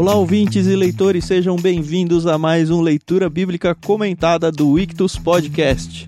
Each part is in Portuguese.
Olá, ouvintes e leitores, sejam bem-vindos a mais um Leitura Bíblica Comentada do Ictus Podcast.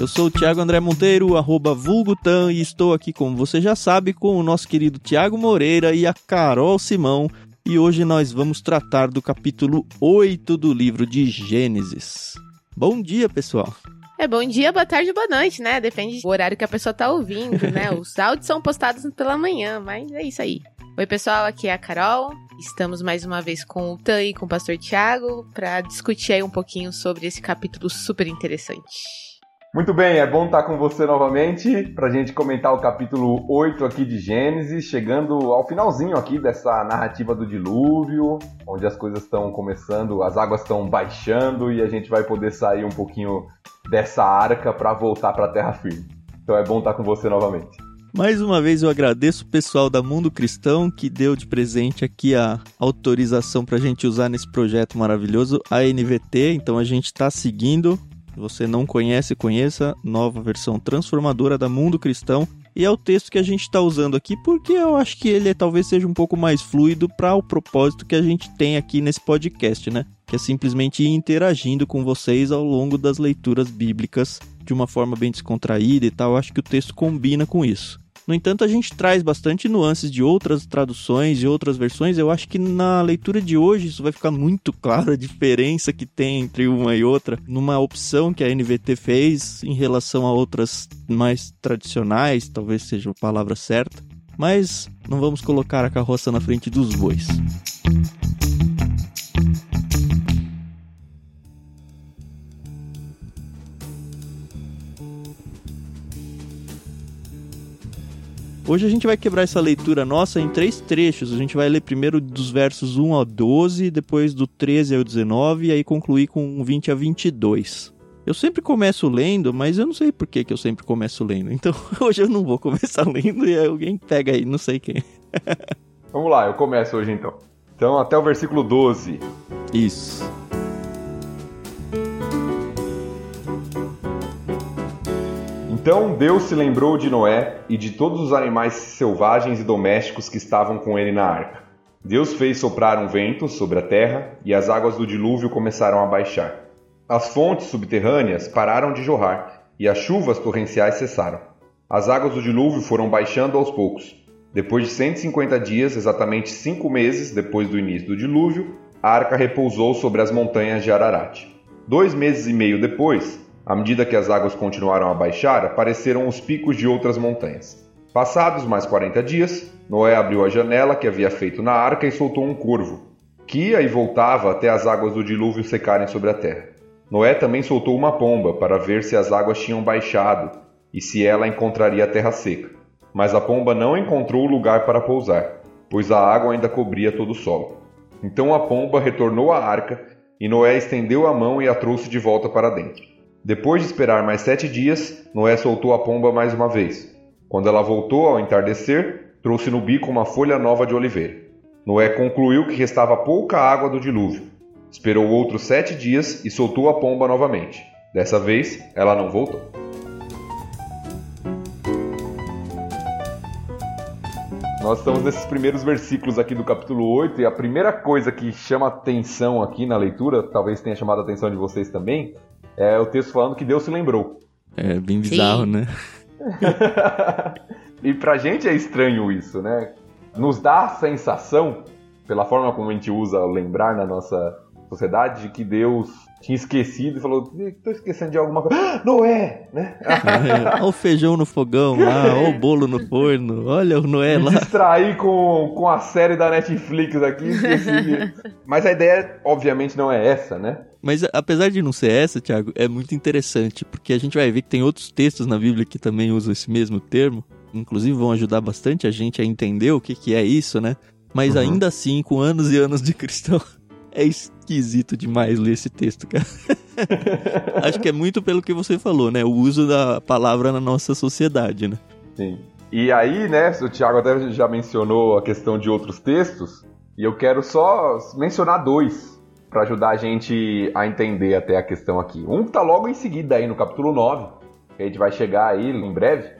Eu sou o Thiago André Monteiro, arroba Vulgutan, e estou aqui, como você já sabe, com o nosso querido Tiago Moreira e a Carol Simão. E hoje nós vamos tratar do capítulo 8 do livro de Gênesis. Bom dia, pessoal! É bom dia, boa tarde, boa noite, né? Depende do horário que a pessoa tá ouvindo, né? Os áudios são postados pela manhã, mas é isso aí. Oi, pessoal, aqui é a Carol. Estamos mais uma vez com o Tan e com o Pastor Tiago para discutir aí um pouquinho sobre esse capítulo super interessante. Muito bem, é bom estar com você novamente para a gente comentar o capítulo 8 aqui de Gênesis, chegando ao finalzinho aqui dessa narrativa do dilúvio, onde as coisas estão começando, as águas estão baixando e a gente vai poder sair um pouquinho dessa arca para voltar para a terra firme. Então é bom estar com você novamente. Mais uma vez eu agradeço o pessoal da Mundo Cristão que deu de presente aqui a autorização para a gente usar nesse projeto maravilhoso a NVT. Então a gente está seguindo se você não conhece, conheça nova versão transformadora da Mundo Cristão. E é o texto que a gente está usando aqui porque eu acho que ele talvez seja um pouco mais fluido para o propósito que a gente tem aqui nesse podcast, né? Que é simplesmente ir interagindo com vocês ao longo das leituras bíblicas de uma forma bem descontraída e tal. Eu acho que o texto combina com isso. No entanto, a gente traz bastante nuances de outras traduções e outras versões. Eu acho que na leitura de hoje isso vai ficar muito claro a diferença que tem entre uma e outra, numa opção que a NVT fez em relação a outras mais tradicionais, talvez seja a palavra certa. Mas não vamos colocar a carroça na frente dos bois. Hoje a gente vai quebrar essa leitura nossa em três trechos. A gente vai ler primeiro dos versos 1 ao 12, depois do 13 ao 19 e aí concluir com 20 a 22. Eu sempre começo lendo, mas eu não sei por que, que eu sempre começo lendo. Então hoje eu não vou começar lendo e alguém pega aí, não sei quem. Vamos lá, eu começo hoje então. Então até o versículo 12. Isso. Então Deus se lembrou de Noé e de todos os animais selvagens e domésticos que estavam com ele na arca. Deus fez soprar um vento sobre a terra e as águas do dilúvio começaram a baixar. As fontes subterrâneas pararam de jorrar e as chuvas torrenciais cessaram. As águas do dilúvio foram baixando aos poucos. Depois de 150 dias, exatamente cinco meses depois do início do dilúvio, a arca repousou sobre as montanhas de Ararat. Dois meses e meio depois, à medida que as águas continuaram a baixar, apareceram os picos de outras montanhas. Passados mais 40 dias, Noé abriu a janela que havia feito na arca e soltou um corvo, que ia e voltava até as águas do dilúvio secarem sobre a terra. Noé também soltou uma pomba para ver se as águas tinham baixado e se ela encontraria a terra seca. Mas a pomba não encontrou lugar para pousar, pois a água ainda cobria todo o solo. Então a pomba retornou à arca e Noé estendeu a mão e a trouxe de volta para dentro. Depois de esperar mais sete dias, Noé soltou a pomba mais uma vez. Quando ela voltou ao entardecer, trouxe no bico uma folha nova de oliveira. Noé concluiu que restava pouca água do dilúvio. Esperou outros sete dias e soltou a pomba novamente. Dessa vez, ela não voltou. Nós estamos nesses primeiros versículos aqui do capítulo 8 e a primeira coisa que chama atenção aqui na leitura, talvez tenha chamado a atenção de vocês também, é o texto falando que Deus se lembrou. É bem bizarro, Sim. né? e pra gente é estranho isso, né? Nos dá a sensação, pela forma como a gente usa lembrar na nossa sociedade, de que Deus tinha esquecido e falou: tô esquecendo de alguma coisa. Ah, Noé! Né? É, olha o feijão no fogão lá, olha o bolo no forno, olha o Noé lá. Me distrair com, com a série da Netflix aqui, esqueci. Mas a ideia, obviamente, não é essa, né? Mas apesar de não ser essa, Thiago, é muito interessante, porque a gente vai ver que tem outros textos na Bíblia que também usam esse mesmo termo, inclusive vão ajudar bastante a gente a entender o que, que é isso, né? Mas uhum. ainda assim, com anos e anos de cristão, é esquisito demais ler esse texto, cara. Acho que é muito pelo que você falou, né? O uso da palavra na nossa sociedade, né? Sim. E aí, né, o Thiago até já mencionou a questão de outros textos, e eu quero só mencionar dois para ajudar a gente a entender até a questão aqui. Um que tá logo em seguida aí no capítulo 9, que a gente vai chegar aí em breve,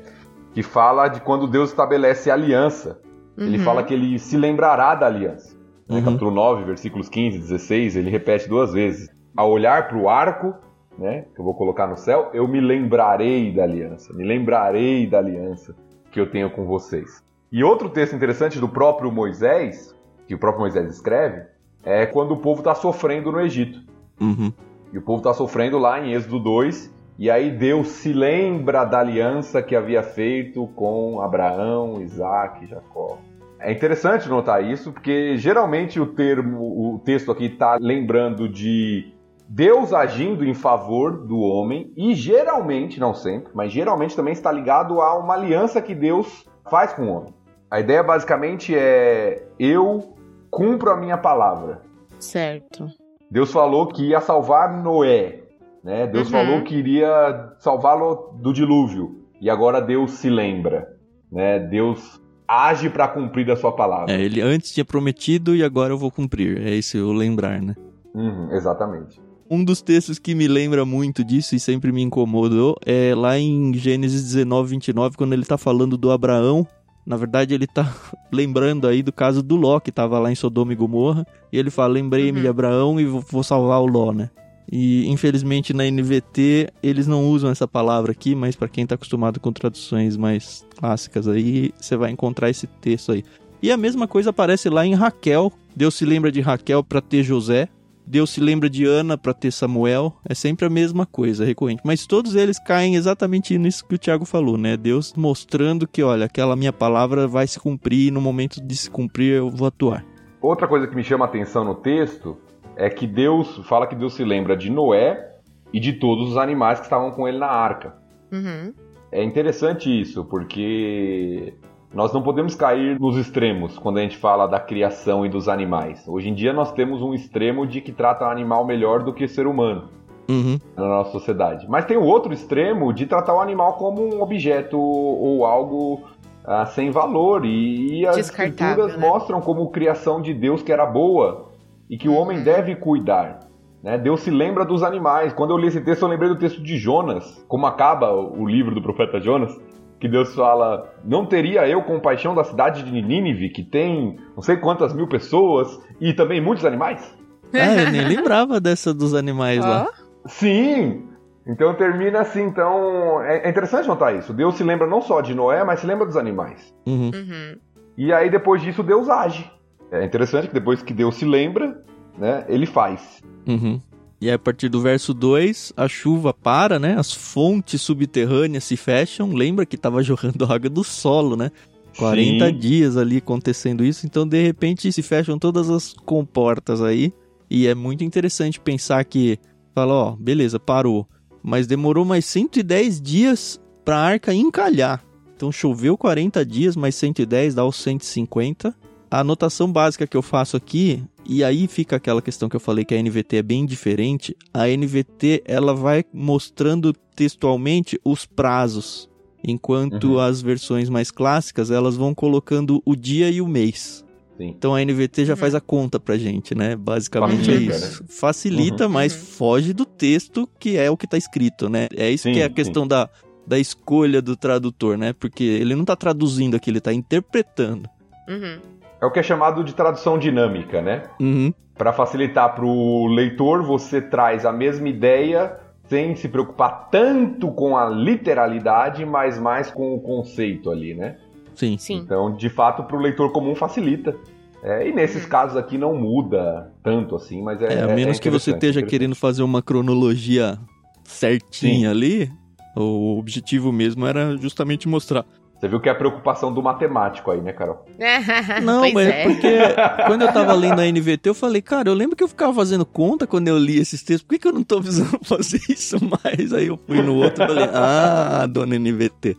que fala de quando Deus estabelece aliança. Ele Uhum. fala que ele se lembrará da aliança. No Uhum. capítulo 9, versículos 15 e 16, ele repete duas vezes. Ao olhar para o arco, né, que eu vou colocar no céu, eu me lembrarei da aliança, me lembrarei da aliança que eu tenho com vocês. E outro texto interessante do próprio Moisés, que o próprio Moisés escreve, é quando o povo está sofrendo no Egito. Uhum. E o povo está sofrendo lá em Êxodo 2, e aí Deus se lembra da aliança que havia feito com Abraão, Isaac e Jacó. É interessante notar isso, porque geralmente o termo, o texto aqui está lembrando de Deus agindo em favor do homem, e geralmente, não sempre, mas geralmente também está ligado a uma aliança que Deus faz com o homem. A ideia basicamente é: eu cumpro a minha palavra. Certo. Deus falou que ia salvar Noé, né? Deus Uhum. falou que iria salvá-lo do dilúvio. E agora Deus se lembra, né? Deus age para cumprir a sua palavra. É, ele antes tinha prometido e agora eu vou cumprir. É esse o lembrar, né? Uhum, exatamente. Um dos textos que me lembra muito disso e sempre me incomodou é lá em Gênesis 19, 29, quando ele tá falando do Abraão. Na verdade, ele tá lembrando aí do caso do Ló, que tava lá em Sodoma e Gomorra. E ele fala: Lembrei-me Uhum. de Abraão e vou salvar o Ló, né? E infelizmente na NVT eles não usam essa palavra aqui, mas para quem tá acostumado com traduções mais clássicas aí, você vai encontrar esse texto aí. E a mesma coisa aparece lá em Raquel. Deus se lembra de Raquel para ter José. Deus se lembra de Ana para ter Samuel. É sempre a mesma coisa, recorrente. Mas todos eles caem exatamente nisso que o Tiago falou, né? Deus mostrando que, olha, aquela minha palavra vai se cumprir e no momento de se cumprir eu vou atuar. Outra coisa que me chama a atenção no texto é que Deus fala que Deus se lembra de Noé e de todos os animais que estavam com ele na arca. Uhum. É interessante isso, porque nós não podemos cair nos extremos quando a gente fala da criação e dos animais. Hoje em dia nós temos um extremo de que trata o animal melhor do que o ser humano Uhum. na nossa sociedade. Mas tem o outro extremo de tratar o animal como um objeto ou algo ah, sem valor. E, e as escrituras né? mostram como criação de Deus que era boa e que o homem deve cuidar. né? Deus se lembra dos animais. Quando eu li esse texto, eu lembrei do texto de Jonas, como acaba o livro do profeta Jonas, que Deus fala: Não teria eu compaixão da cidade de Nínive, que tem não sei quantas mil pessoas e também muitos animais? Ah, eu nem lembrava dessa dos animais lá. Ó, Sim! Então termina assim, então. É é interessante notar isso. Deus se lembra não só de Noé, mas se lembra dos animais. Uhum. uhum. E aí depois disso Deus age. É interessante que depois que Deus se lembra, né, ele faz. Uhum. E aí, a partir do verso 2, a chuva para, né? As fontes subterrâneas se fecham. Lembra que tava jorrando água do solo, né? 40 Sim. dias ali acontecendo isso, então de repente se fecham todas as comportas aí. E é muito interessante pensar que, fala, ó, beleza, parou. Mas demorou mais 110 dias pra arca encalhar. Então choveu 40 dias, mais 110 dá os 150. A anotação básica que eu faço aqui, e aí fica aquela questão que eu falei que a NVT é bem diferente. A NVT ela vai mostrando textualmente os prazos, enquanto Uhum. as versões mais clássicas elas vão colocando o dia e o mês. Sim. Então a NVT já Uhum. faz a conta pra gente, né? Basicamente Facilita, é isso. Facilita, Uhum. mas Uhum. foge do texto que é o que tá escrito, né? É isso Sim, que é a sim. questão da, da escolha do tradutor, né? Porque ele não tá traduzindo aqui, ele tá interpretando. Uhum. É o que é chamado de tradução dinâmica, né? Uhum. Para facilitar para o leitor, você traz a mesma ideia sem se preocupar tanto com a literalidade, mas mais com o conceito ali, né? Sim. Sim. Então, de fato, para o leitor comum facilita. É, e nesses Uhum. casos aqui não muda tanto assim, mas é. É, a é- menos é que você esteja é querendo fazer uma cronologia certinha Sim. ali, o objetivo mesmo era justamente mostrar. Você viu que é a preocupação do matemático aí, né, Carol? Não, pois mas é. é porque quando eu tava lendo a NVT, eu falei, cara, eu lembro que eu ficava fazendo conta quando eu li esses textos, por que, que eu não tô precisando fazer isso mais? Aí eu fui no outro e falei, ah, dona NVT,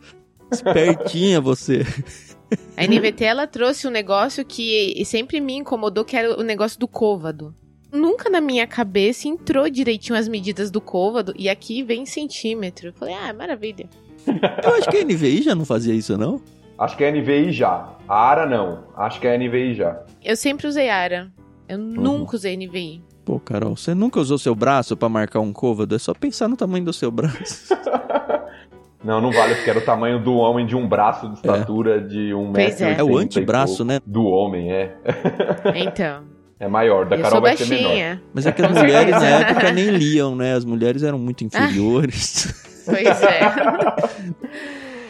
espertinha você. A NVT ela trouxe um negócio que sempre me incomodou, que era o negócio do côvado. Nunca na minha cabeça entrou direitinho as medidas do côvado e aqui vem em centímetro. Eu falei, ah, maravilha. Eu acho que a NVI já não fazia isso, não? Acho que é NVI já. A ARA não. Acho que é NVI já. Eu sempre usei ARA. Eu nunca usei NVI. Pô, Carol, você nunca usou seu braço pra marcar um côvado? É só pensar no tamanho do seu braço. Não, não vale, porque era o tamanho do homem de um braço de estatura é. de um pois metro. É, é o antebraço, né? Do homem, é. Então. É maior, da eu Carol sou vai baixinha. ser menor. Mas é que as mulheres na época nem liam, né? As mulheres eram muito inferiores. Pois é.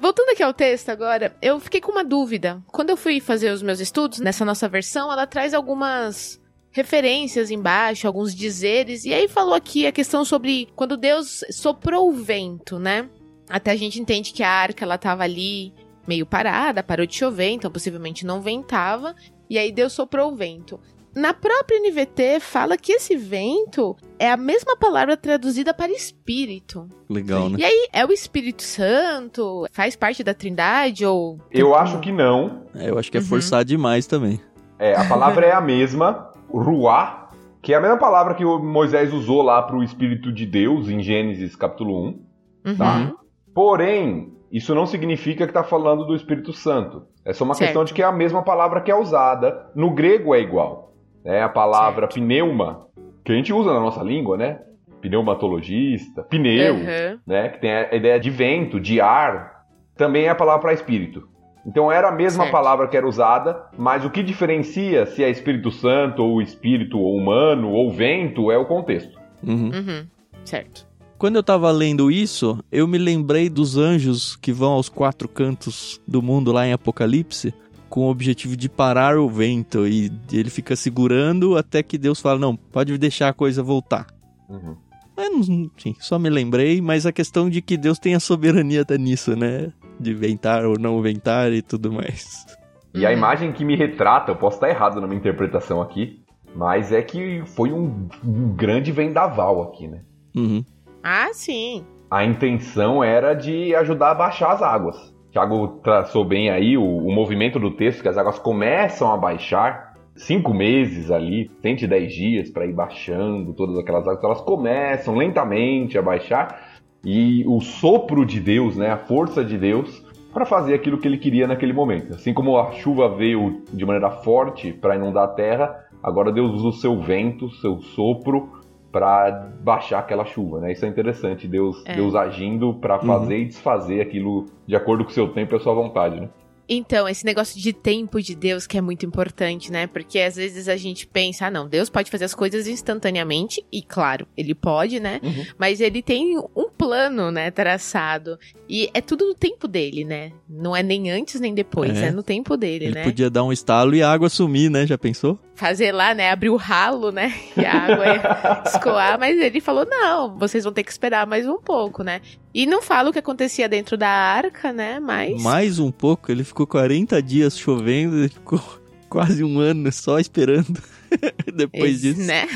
Voltando aqui ao texto agora, eu fiquei com uma dúvida. Quando eu fui fazer os meus estudos, nessa nossa versão, ela traz algumas referências embaixo, alguns dizeres, e aí falou aqui a questão sobre quando Deus soprou o vento, né? Até a gente entende que a arca ela tava ali meio parada, parou de chover, então possivelmente não ventava, e aí Deus soprou o vento. Na própria NVT fala que esse vento é a mesma palavra traduzida para espírito. Legal, né? E aí, é o Espírito Santo? Faz parte da Trindade ou Eu acho que não. É, eu acho que é Uhum. forçar demais também. É, a palavra é a mesma, ruá, que é a mesma palavra que o Moisés usou lá para o Espírito de Deus em Gênesis capítulo 1. Uhum. Tá. Porém, isso não significa que está falando do Espírito Santo. É só uma Certo. questão de que é a mesma palavra que é usada. No grego é igual. É a palavra Certo. pneuma, que a gente usa na nossa língua, né? Pneumatologista, pneu, Uhum. né? Que tem a ideia de vento, de ar. Também é a palavra para espírito. Então era a mesma Certo. palavra que era usada, mas o que diferencia se é Espírito Santo ou espírito ou humano ou vento é o contexto. Uhum. Uhum. Certo. Quando eu tava lendo isso, eu me lembrei dos anjos que vão aos quatro cantos do mundo lá em Apocalipse, com o objetivo de parar o vento e ele fica segurando até que Deus fala: "Não, pode deixar a coisa voltar". Uhum. É, sim, só me lembrei, mas a questão de que Deus tem a soberania tá nisso, né? De ventar ou não ventar e tudo mais. E a Uhum. imagem que me retrata, eu posso estar errado na minha interpretação aqui, mas é que foi um, um grande vendaval aqui, né? Uhum. Ah, sim. A intenção era de ajudar a baixar as águas. Tiago traçou bem aí o, o movimento do texto, que as águas começam a baixar. Cinco meses ali, 110 dias para ir baixando todas aquelas águas, elas começam lentamente a baixar. E o sopro de Deus, né, a força de Deus, para fazer aquilo que ele queria naquele momento. Assim como a chuva veio de maneira forte para inundar a terra, agora Deus usa o seu vento, seu sopro, para baixar aquela chuva, né? Isso é interessante, Deus, É. Deus agindo para fazer e desfazer aquilo de acordo com o seu tempo e a sua vontade, né? Então, esse negócio de tempo de Deus que é muito importante, né? Porque às vezes a gente pensa, ah, não, Deus pode fazer as coisas instantaneamente, e claro, ele pode, né? Uhum. Mas ele tem um plano, né, traçado. E é tudo no tempo dele, né? Não é nem antes nem depois, É. é, no tempo dele, Ele né? podia dar um estalo e a água sumir, né? Já pensou? Fazer lá, né, abrir o ralo, né? E a água ia escoar, mas ele falou: não, vocês vão ter que esperar mais um pouco, né? E não fala o que acontecia dentro da arca, né? Mas. Mais um pouco, ele ficou 40 dias chovendo, ele ficou quase um ano só esperando. Depois esse, disso. né?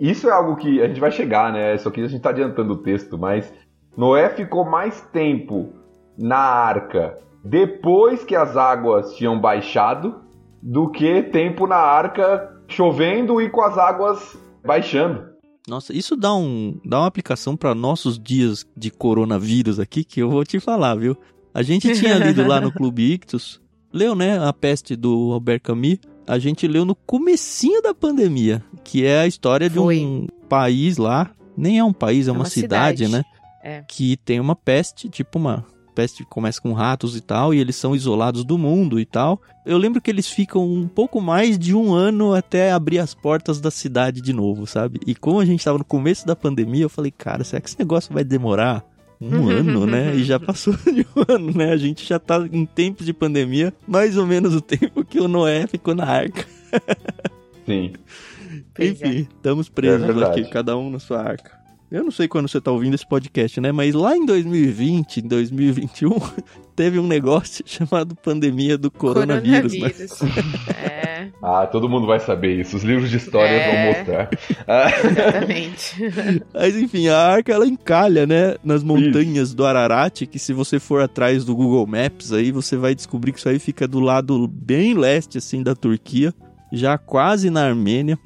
Isso é algo que a gente vai chegar, né? Isso aqui a gente tá adiantando o texto, mas Noé ficou mais tempo na arca depois que as águas tinham baixado do que tempo na arca chovendo e com as águas baixando. Nossa, isso dá, um, dá uma aplicação para nossos dias de coronavírus aqui que eu vou te falar, viu? A gente tinha lido lá no Clube Ictus, leu, né, A Peste do Albert Camus. A gente leu no comecinho da pandemia, que é a história de Foi. um país lá, nem é um país, é uma, uma cidade, cidade. né? É. Que tem uma peste, tipo uma peste começa com ratos e tal, e eles são isolados do mundo e tal. Eu lembro que eles ficam um pouco mais de um ano até abrir as portas da cidade de novo, sabe? E como a gente tava no começo da pandemia, eu falei, cara, será que esse negócio vai demorar um ano, né? E já passou de um ano, né? A gente já tá em tempos de pandemia, mais ou menos o tempo que o Noé ficou na arca. Sim. Pois é. Enfim, estamos presos É aqui, cada um na sua arca. Eu não sei quando você tá ouvindo esse podcast, né? Mas lá em 2020, em 2021, teve um negócio chamado pandemia do coronavírus, né? Coronavírus. É, Ah, todo mundo vai saber isso. Os livros de história É. vão mostrar. Ah, exatamente. Mas enfim, a arca ela encalha, né, nas montanhas do Ararat, que se você for atrás do Google Maps aí, você vai descobrir que isso aí fica do lado bem leste assim da Turquia, já quase na Armênia.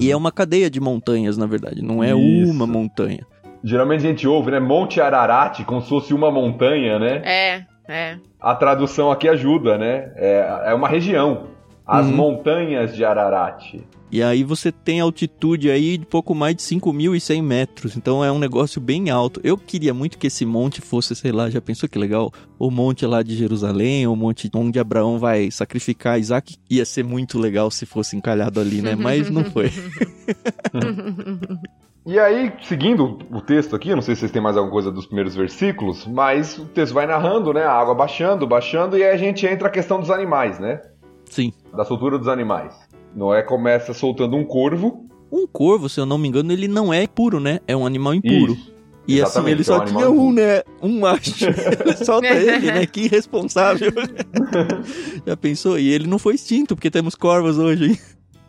E é uma cadeia de montanhas, na verdade, não é Isso. uma montanha. Geralmente a gente ouve, né? Monte Ararat, como se fosse uma montanha, né? É, é. A tradução aqui ajuda, né? É, é uma região. As Uhum. montanhas de Ararat. E aí você tem altitude aí de pouco mais de 5.100 metros. Então é um negócio bem alto. Eu queria muito que esse monte fosse, sei lá, já pensou que legal? O monte lá de Jerusalém, o monte onde Abraão vai sacrificar Isaac. Ia ser muito legal se fosse encalhado ali, né? Mas não foi. E aí, seguindo o texto aqui, não sei se vocês têm mais alguma coisa dos primeiros versículos, mas o texto vai narrando, né? A água baixando, baixando, e aí a gente entra a questão dos animais, né? Sim. Da soltura dos animais. Noé começa soltando um corvo. Um corvo, se eu não me engano, ele não é puro, né? É um animal impuro. Isso. E assim, Exatamente, ele é só um tinha um, né? Um macho. Ele Solta ele, né? Que irresponsável. Já pensou? E ele não foi extinto, porque temos corvos hoje, hein?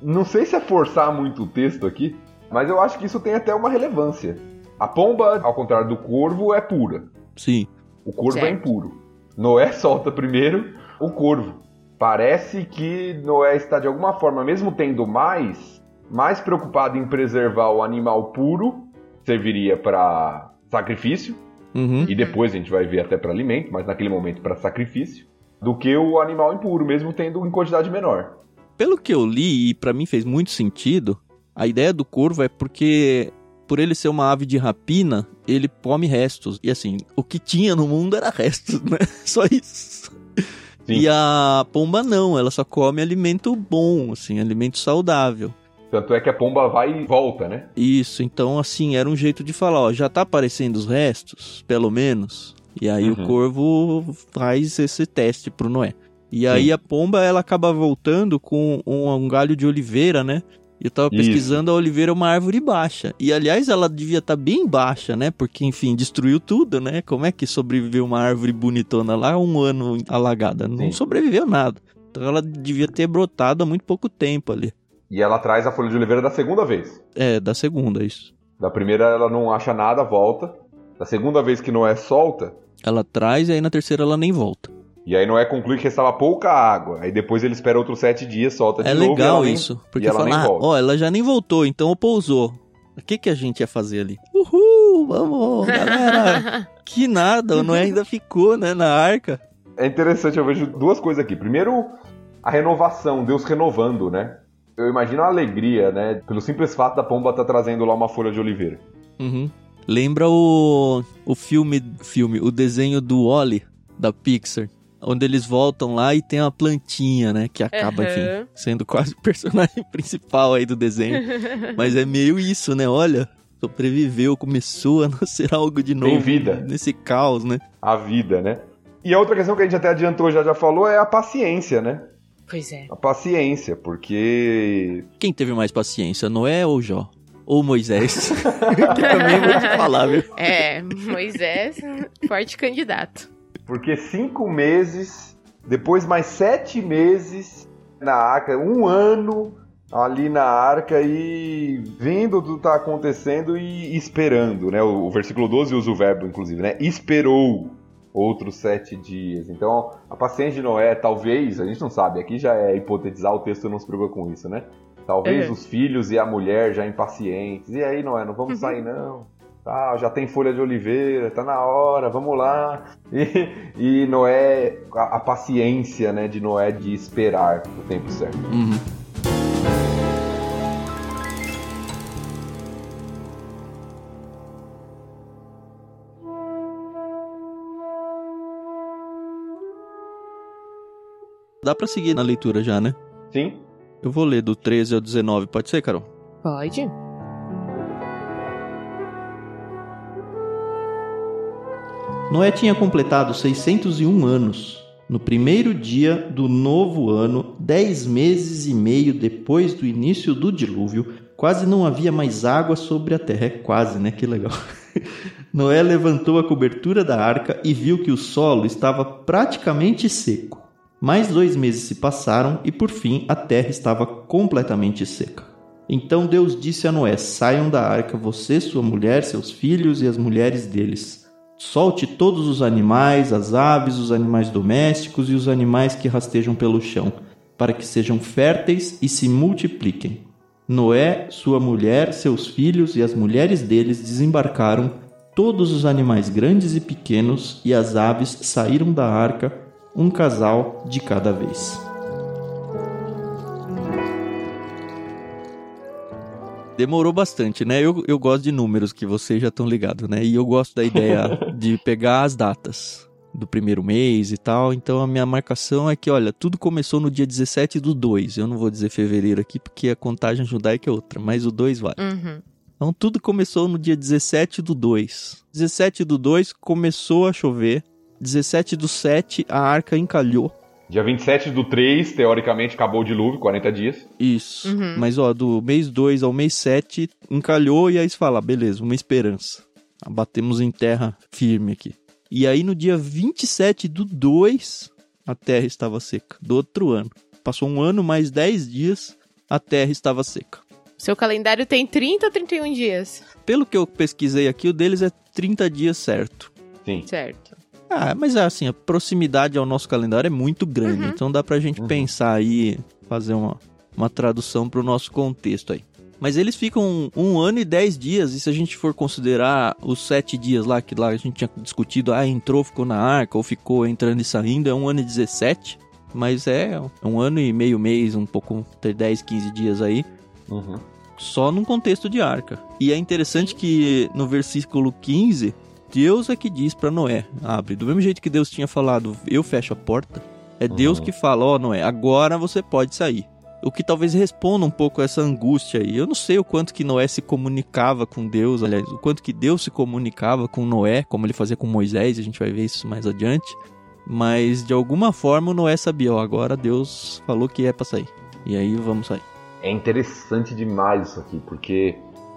Não sei se é forçar muito o texto aqui, mas eu acho que isso tem até uma relevância. A pomba, ao contrário do corvo, é pura. Sim. O corvo é Certo. impuro. Noé solta primeiro o corvo. Parece que Noé está de alguma forma, mesmo tendo mais, mais preocupado em preservar o animal puro, serviria para sacrifício, Uhum. e depois a gente vai ver até para alimento, mas naquele momento para sacrifício, do que o animal impuro, mesmo tendo em quantidade menor. Pelo que eu li, e pra mim fez muito sentido, a ideia do corvo é porque, por ele ser uma ave de rapina, ele come restos. E assim, o que tinha no mundo era restos, né? Só isso. Sim. E a pomba não, ela só come alimento bom, assim, alimento saudável. Tanto é que a pomba vai e volta, né? Isso, então assim, era um jeito de falar, ó, já tá aparecendo os restos, pelo menos. E aí Uhum. o corvo faz esse teste pro Noé. E aí Sim. a pomba, ela acaba voltando com um, um galho de oliveira, né? E eu tava Isso. pesquisando, a oliveira é uma árvore baixa. E aliás, ela devia estar bem baixa, né? Porque, enfim, destruiu tudo, né? Como é que sobreviveu uma árvore bonitona lá um ano alagada? Não Sim. sobreviveu nada. Então ela devia ter brotado há muito pouco tempo ali. E ela traz a folha de oliveira da segunda vez. É, da segunda, isso. Da primeira ela não acha nada, volta. Da segunda vez que Noé solta, Ela traz e aí na terceira ela nem volta. E aí Noé conclui que restava pouca água. Aí depois ele espera outros sete dias, solta de É novo. e legal nem- isso. Porque ela nem fala, ah, volta. ó, ela já nem voltou, então pousou. O que, que a gente ia fazer ali? Uhul, vamos, galera. que nada, o Noé ainda ficou, né, na arca. É interessante, eu vejo duas coisas aqui. Primeiro, a renovação, Deus renovando, né? Eu imagino a alegria, né? Pelo simples fato da pomba estar trazendo lá uma folha de oliveira. Uhum. Lembra o, o filme, filme, o desenho do Wally, da Pixar. Onde eles voltam lá e tem uma plantinha, né? Que acaba, Uhum. enfim, sendo quase o personagem principal aí do desenho. Mas é meio isso, né? Olha, sobreviveu, começou a nascer algo de novo. Tem vida. Nesse caos, né? A vida, né? E a outra questão que a gente até adiantou, já já falou, é a paciência, né? Pois é. A paciência, porque Quem teve mais paciência, Noé ou Jó? Ou Moisés? Também vou te falar, viu? É, Moisés, forte candidato. Porque cinco meses, depois mais sete meses na arca, um ano ali na arca e vendo tudo que tá acontecendo e esperando, né? O, o versículo 12 usa o verbo, inclusive, né? Esperou outros sete dias. Então, a paciência de Noé, talvez, a gente não sabe, aqui já é hipotetizar, o texto não se preocupa com isso, né? Talvez Uhum. os filhos e a mulher já impacientes. E aí, Noé, não vamos Uhum. sair não. Tá, já tem folha de oliveira, tá na hora, vamos lá. E, e Noé, a, a paciência, né, de Noé de esperar o tempo certo. Uhum. Dá pra seguir na leitura já, né? Sim? Eu vou ler do 13 ao 19, pode ser, Carol? Pode? Noé tinha completado 601 anos. No primeiro dia do novo ano, dez meses e meio depois do início do dilúvio, quase não havia mais água sobre a terra. É quase, né? Que legal. Noé levantou a cobertura da arca e viu que o solo estava praticamente seco. Mais dois meses se passaram e, por fim, a terra estava completamente seca. Então Deus disse a Noé: Saiam da arca, você, sua mulher, seus filhos e as mulheres deles. Solte todos os animais, as aves, os animais domésticos e os animais que rastejam pelo chão, para que sejam férteis e se multipliquem. Noé, sua mulher, seus filhos e as mulheres deles desembarcaram, todos os animais grandes e pequenos e as aves saíram da arca, um casal de cada vez. Demorou bastante, né? Eu, eu gosto de números que vocês já estão ligados, né? E eu gosto da ideia de pegar as datas do primeiro mês e tal. Então a minha marcação é que, olha, tudo começou no dia 17 do 2. Eu não vou dizer fevereiro aqui porque a contagem judaica é outra, mas o 2 vale. Uhum. Então tudo começou no dia 17 do 2. 17 do 2 começou a chover. 17 do 7 a arca encalhou. Dia 27 do 3, teoricamente, acabou o dilúvio, 40 dias. Isso. Uhum. Mas ó, do mês 2 ao mês 7 encalhou e aí você fala, beleza, uma esperança. Batemos em terra firme aqui. E aí no dia 27 do 2, a terra estava seca. Do outro ano. Passou um ano mais 10 dias, a terra estava seca. Seu calendário tem 30 ou 31 dias? Pelo que eu pesquisei aqui, o deles é 30 dias certo. Sim. Certo. Ah, mas assim, a proximidade ao nosso calendário é muito grande, Uhum. então dá pra gente Uhum. pensar aí, fazer uma, uma tradução pro nosso contexto aí. Mas eles ficam um, um ano e dez dias, e se a gente for considerar os sete dias lá, que lá a gente tinha discutido, ah, entrou, ficou na arca, ou ficou entrando e saindo, é um ano e 17, mas é um ano e meio mês, um pouco, ter 10, 15 dias aí, Uhum. só num contexto de arca. E é interessante que no versículo 15, Deus é que diz para Noé, abre. Do mesmo jeito que Deus tinha falado, eu fecho a porta, é Deus Uhum. que fala, ó Noé, agora você pode sair. O que talvez responda um pouco essa angústia aí. Eu não sei o quanto que Noé se comunicava com Deus, aliás, o quanto que Deus se comunicava com Noé, como ele fazia com Moisés, a gente vai ver isso mais adiante. Mas de alguma forma o Noé sabia, ó, agora Deus falou que é pra sair. E aí vamos sair. É interessante demais isso aqui, porque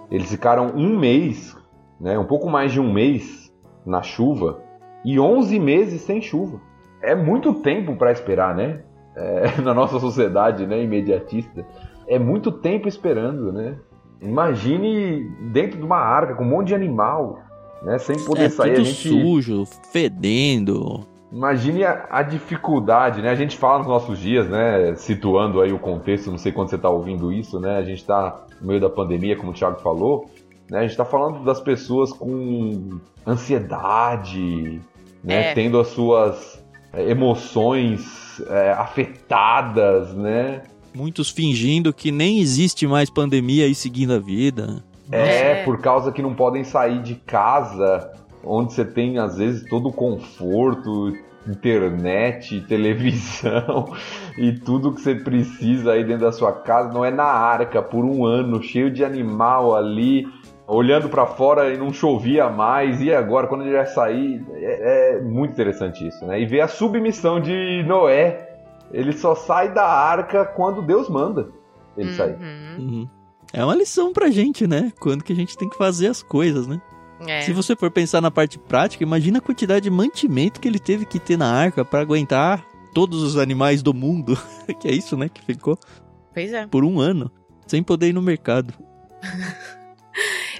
eles ficaram um mês, né, um pouco mais de um mês na chuva e 11 meses sem chuva. É muito tempo para esperar, né? É, na nossa sociedade, né, imediatista, é muito tempo esperando, né? Imagine dentro de uma arca com um monte de animal, né, sem poder é sair. tudo gente sujo, fedendo. Imagine a, a dificuldade, né? A gente fala nos nossos dias, né? Situando aí o contexto, não sei quando você está ouvindo isso, né? A gente está no meio da pandemia, como o Thiago falou, né? A gente está falando das pessoas com ansiedade, né? É. Tendo as suas é, emoções é, afetadas, né? Muitos fingindo que nem existe mais pandemia e seguindo a vida. É, É. por causa que não podem sair de casa, onde você tem às vezes todo o conforto, internet, televisão e tudo que você precisa aí dentro da sua casa, não é na arca por um ano, cheio de animal ali, olhando pra fora e não chovia mais, e agora quando ele vai sair, é, é muito interessante isso, né? E ver a submissão de Noé, ele só sai da arca quando Deus manda ele sair. Uhum. Uhum. É uma lição pra gente, né? Quando que a gente tem que fazer as coisas, né? É. Se você for pensar na parte prática, imagina a quantidade de mantimento que ele teve que ter na arca pra aguentar todos os animais do mundo. que é isso, né? Que ficou Pois é. por um ano, sem poder ir no mercado.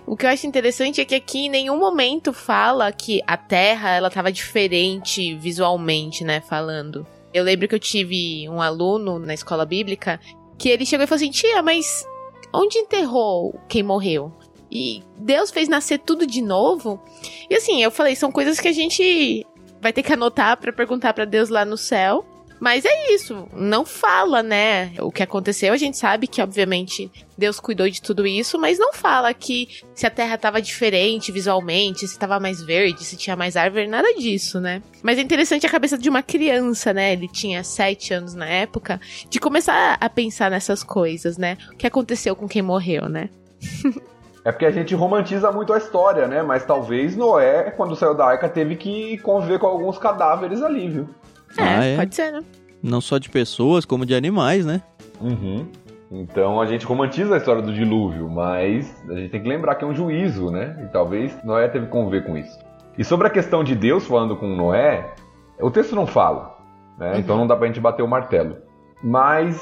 O que eu acho interessante é que aqui em nenhum momento fala que a Terra ela tava diferente visualmente, né, falando. Eu lembro que eu tive um aluno na escola bíblica que ele chegou e falou assim: "Tia, mas onde enterrou quem morreu?" E Deus fez nascer tudo de novo. E assim, eu falei, são coisas que a gente vai ter que anotar pra perguntar pra Deus lá no céu. Mas é isso, não fala, né? O que aconteceu, a gente sabe que, obviamente, Deus cuidou de tudo isso, mas não fala que se a terra tava diferente visualmente, se tava mais verde, se tinha mais árvore, nada disso, né? Mas é interessante a cabeça de uma criança, né? Ele tinha sete anos na época, de começar a pensar nessas coisas, né? O que aconteceu com quem morreu, né? É porque a gente romantiza muito a história, né? Mas talvez Noé, quando saiu da arca, teve que conviver com alguns cadáveres ali, viu? É, Ah, é? pode ser, né? Não só de pessoas, como de animais, né? Uhum. Então a gente romantiza a história do dilúvio, mas a gente tem que lembrar que é um juízo, né? E talvez Noé teve que conviver com isso. E sobre a questão de Deus falando com Noé, o texto não fala, né? Uhum. Então não dá pra gente bater o martelo. Mas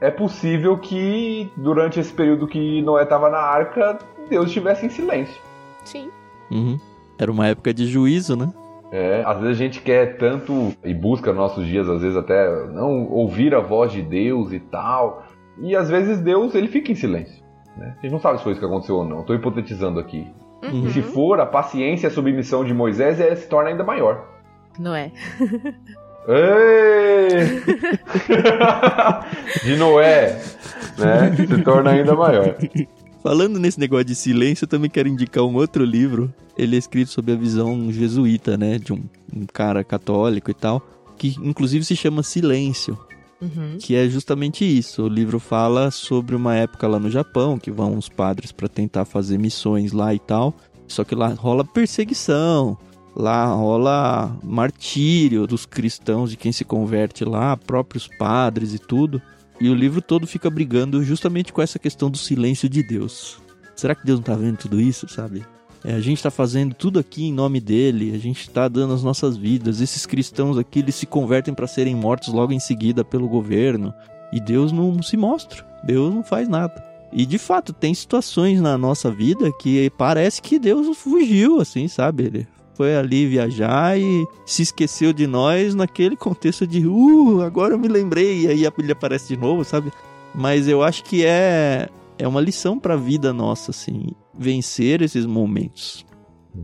é possível que durante esse período que Noé estava na arca, Deus estivesse em silêncio. Sim. Uhum. Era uma época de juízo, né? É, às vezes a gente quer tanto e busca nos nossos dias, às vezes até não ouvir a voz de Deus e tal. E às vezes Deus ele fica em silêncio. Né? A gente não sabe se foi isso que aconteceu ou não. Estou hipotetizando aqui. Uhum. E se for, a paciência e a submissão de Moisés é, se torna ainda maior. Não é? Ei! de Noé, né? Se torna ainda maior. Falando nesse negócio de silêncio, eu também quero indicar um outro livro. Ele é escrito sob a visão jesuíta, né? De um, um cara católico e tal. Que inclusive se chama Silêncio. Uhum. Que é justamente isso. O livro fala sobre uma época lá no Japão, que vão os padres para tentar fazer missões lá e tal. Só que lá rola perseguição, lá rola martírio dos cristãos, de quem se converte lá, próprios padres e tudo. E o livro todo fica brigando justamente com essa questão do silêncio de Deus. Será que Deus não tá vendo tudo isso, sabe? É, a gente está fazendo tudo aqui em nome dele, a gente está dando as nossas vidas. Esses cristãos aqui, eles se convertem para serem mortos logo em seguida pelo governo. E Deus não se mostra, Deus não faz nada. E de fato, tem situações na nossa vida que parece que Deus fugiu, assim, sabe? Ele foi ali viajar e se esqueceu de nós naquele contexto de, uh, agora eu me lembrei, e aí ele aparece de novo, sabe? Mas eu acho que é, é uma lição para a vida nossa, assim, vencer esses momentos.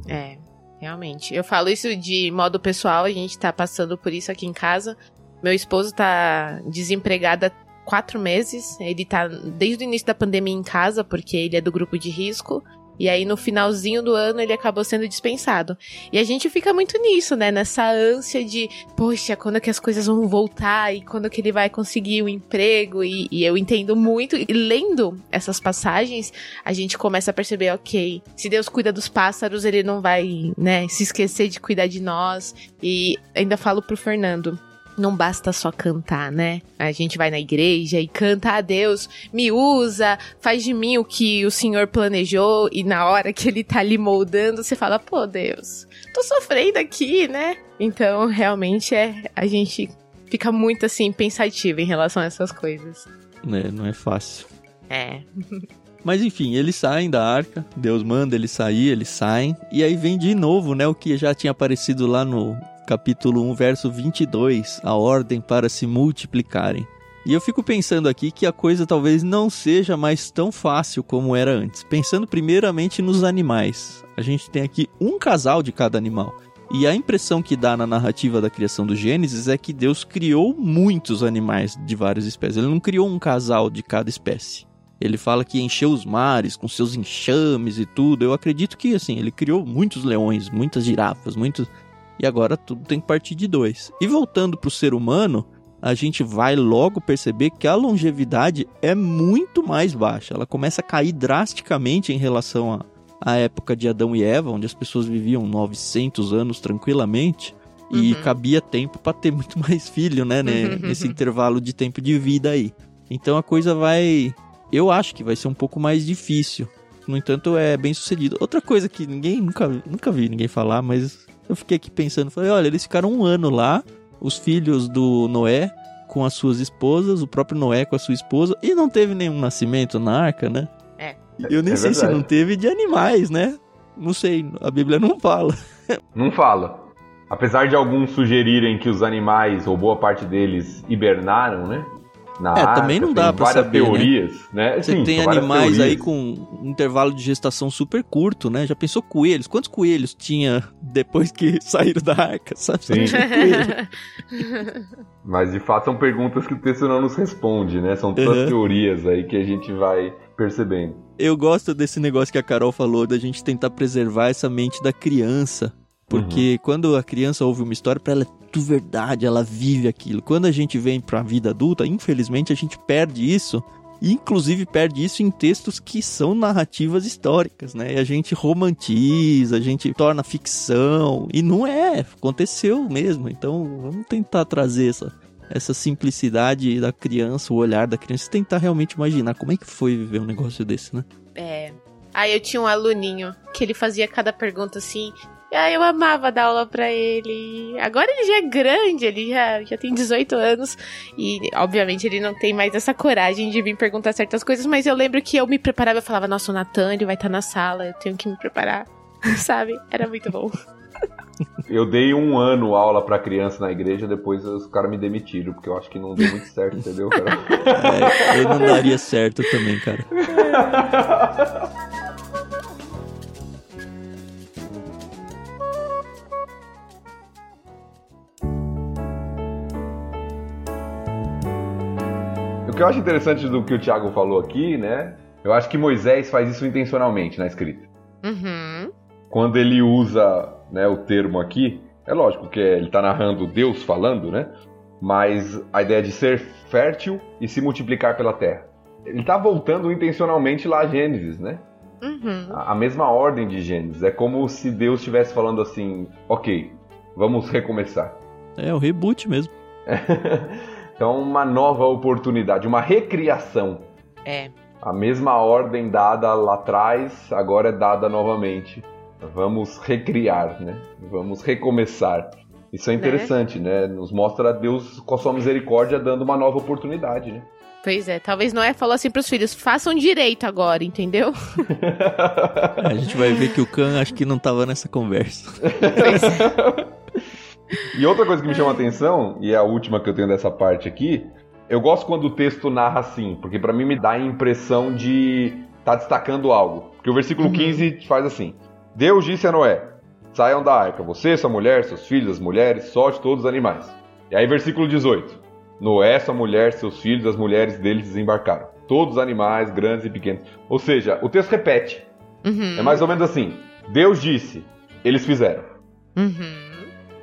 É, realmente. Eu falo isso de modo pessoal, a gente tá passando por isso aqui em casa. Meu esposo tá desempregado há quatro meses. Ele tá desde o início da pandemia em casa, porque ele é do grupo de risco. E aí, no finalzinho do ano, ele acabou sendo dispensado. E a gente fica muito nisso, né? Nessa ânsia de, poxa, quando é que as coisas vão voltar e quando é que ele vai conseguir o um emprego. E, e, eu entendo muito. E lendo essas passagens, a gente começa a perceber, ok, se Deus cuida dos pássaros, ele não vai, né, se esquecer de cuidar de nós. E ainda falo pro Fernando não basta só cantar, né? A gente vai na igreja e canta a Deus, me usa, faz de mim o que o Senhor planejou, e na hora que ele tá ali moldando, você fala, pô, Deus, tô sofrendo aqui, né? Então, realmente, é a gente fica muito assim, pensativo em relação a essas coisas. É, não é fácil. É. Mas enfim, eles saem da arca, Deus manda eles sair, eles saem, e aí vem de novo, né, o que já tinha aparecido lá no capítulo 1, verso 22, a ordem para se multiplicarem. E eu fico pensando aqui que a coisa talvez não seja mais tão fácil como era antes. Pensando primeiramente nos animais. A gente tem aqui um casal de cada animal. E a impressão que dá na narrativa da criação do Gênesis é que Deus criou muitos animais de várias espécies. Ele não criou um casal de cada espécie. Ele fala que encheu os mares com seus enxames e tudo. Eu acredito que assim, ele criou muitos leões, muitas girafas, muitos e agora tudo tem que partir de dois. E voltando para o ser humano, a gente vai logo perceber que a longevidade é muito mais baixa. Ela começa a cair drasticamente em relação à, à época de Adão e Eva, onde as pessoas viviam 900 anos tranquilamente. E uhum. cabia tempo para ter muito mais filho, né, né? Nesse intervalo de tempo de vida aí. Então a coisa vai. Eu acho que vai ser um pouco mais difícil. No entanto, é bem sucedido. Outra coisa que ninguém nunca, nunca vi ninguém falar, mas eu fiquei aqui pensando, falei, olha, eles ficaram um ano lá, os filhos do Noé com as suas esposas, o próprio Noé com a sua esposa, e não teve nenhum nascimento na arca, né? É. Eu nem é sei verdade. se não teve de animais, né? Não sei, a Bíblia não fala. Não fala. Apesar de alguns sugerirem que os animais, ou boa parte deles, hibernaram, né? Na É, arca, também não dá pra várias saber, né? teorias, né? Você Sim, tem animais aí teorias. com um intervalo de gestação super curto, né? Já pensou coelhos? Quantos coelhos tinha depois que saíram da arca? Sabe? Sim. Mas de fato são perguntas que o texto não nos responde, né? São todas Uhum. teorias aí que a gente vai percebendo. Eu gosto desse negócio que a Carol falou, da gente tentar preservar essa mente da criança. Porque quando a criança ouve uma história, pra ela é tudo verdade, ela vive aquilo. Quando a gente vem pra vida adulta, infelizmente a gente perde isso. E inclusive perde isso em textos que são narrativas históricas, né? E a gente romantiza, a gente torna ficção. E não é, aconteceu mesmo. Então vamos tentar trazer essa, essa simplicidade da criança, o olhar da criança, tentar realmente imaginar como é que foi viver um negócio desse, né? É. Aí eu tinha um aluninho que ele fazia cada pergunta assim. E aí eu amava dar aula pra ele. Agora ele já é grande, ele já, já tem 18 anos. E, obviamente, ele não tem mais essa coragem de vir perguntar certas coisas. Mas eu lembro que eu me preparava, eu falava, nossa, o Natan, ele vai estar na sala, eu tenho que me preparar. Sabe? Era muito bom. Eu dei um ano aula pra criança na igreja, depois os caras me demitiram, porque eu acho que não deu muito certo, entendeu, cara? É, eu não daria certo também, cara. Que eu acho interessante do que o Thiago falou aqui, né? Eu acho que Moisés faz isso intencionalmente na escrita. Uhum. Quando ele usa né, o termo aqui, é lógico que ele está narrando Deus falando, né? Mas a ideia de ser fértil e se multiplicar pela terra. Ele está voltando intencionalmente lá a Gênesis, né? Uhum. A a mesma ordem de Gênesis. É como se Deus estivesse falando assim: ok, vamos recomeçar. É o reboot mesmo. então, uma nova oportunidade, uma recriação. É. A mesma ordem dada lá atrás, agora é dada novamente. Vamos recriar, né? Vamos recomeçar. Isso é interessante, né? Nos mostra Deus com a sua misericórdia dando uma nova oportunidade, né? Pois é, talvez Noé falou assim pros filhos: façam direito agora, entendeu? É, a gente vai ver que o Khan acho que não tava nessa conversa. Pois é. E outra coisa que me chama a atenção, e é a última que eu tenho dessa parte aqui, eu gosto quando o texto narra assim, porque pra mim me dá a impressão de tá destacando algo. Porque o versículo 15 faz assim: Deus disse a Noé: Saiam da arca, você, sua mulher, seus filhos, as mulheres, solte todos os animais. E aí, versículo 18: Noé, sua mulher, seus filhos, as mulheres deles desembarcaram. Todos os animais, grandes e pequenos. Ou seja, o texto repete. Uhum. É mais ou menos assim: Deus disse, eles fizeram. Uhum.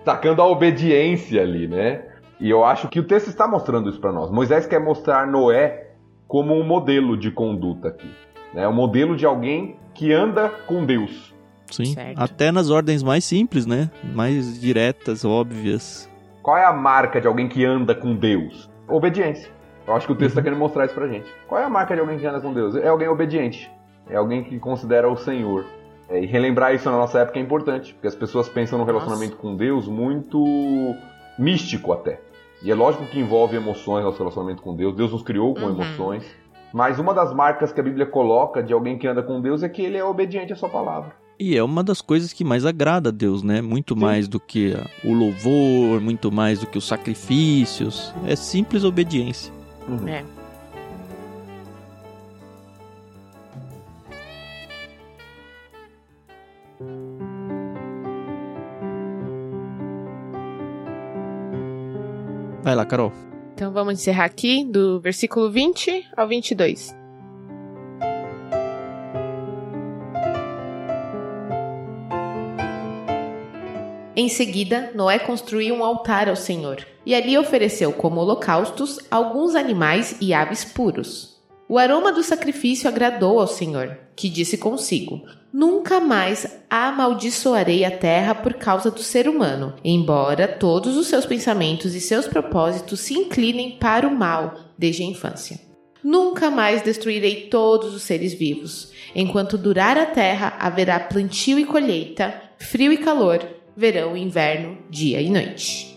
Destacando a obediência ali, né? E eu acho que o texto está mostrando isso para nós. Moisés quer mostrar Noé como um modelo de conduta aqui. Né? Um modelo de alguém que anda com Deus. Sim. Certo. Até nas ordens mais simples, né? Mais diretas, óbvias. Qual é a marca de alguém que anda com Deus? Obediência. Eu acho que o texto está querendo mostrar isso pra gente. Qual é a marca de alguém que anda com Deus? É alguém obediente. É alguém que considera o Senhor. É, e relembrar isso na nossa época é importante, porque as pessoas pensam no relacionamento com Deus muito místico até. E é lógico que envolve emoções nosso relacionamento com Deus. Deus nos criou com Uhum. emoções. Mas uma das marcas que a Bíblia coloca de alguém que anda com Deus é que ele é obediente à sua palavra. E é uma das coisas que mais agrada a Deus, né? Muito mais do que o louvor, muito mais do que os sacrifícios. É simples obediência. É. Vai lá, Carol. Então vamos encerrar aqui do versículo 20 ao 22. Em seguida, Noé construiu um altar ao Senhor e ali ofereceu como holocaustos alguns animais e aves puros. O aroma do sacrifício agradou ao Senhor, que disse consigo: Nunca mais amaldiçoarei a terra por causa do ser humano, embora todos os seus pensamentos e seus propósitos se inclinem para o mal desde a infância. Nunca mais destruirei todos os seres vivos. Enquanto durar a terra, haverá plantio e colheita, frio e calor, verão e inverno, dia e noite.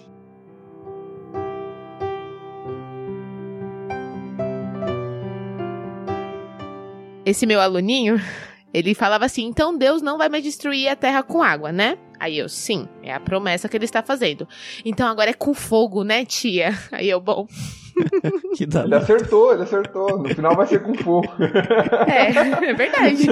Esse meu aluninho, ele falava assim: então Deus não vai mais destruir a terra com água, né? Aí eu, sim, é a promessa que ele está fazendo. Então agora é com fogo, né, tia? Aí eu, bom, Que dá. Ele acertou, ele acertou. No final vai ser com fogo. é, é verdade.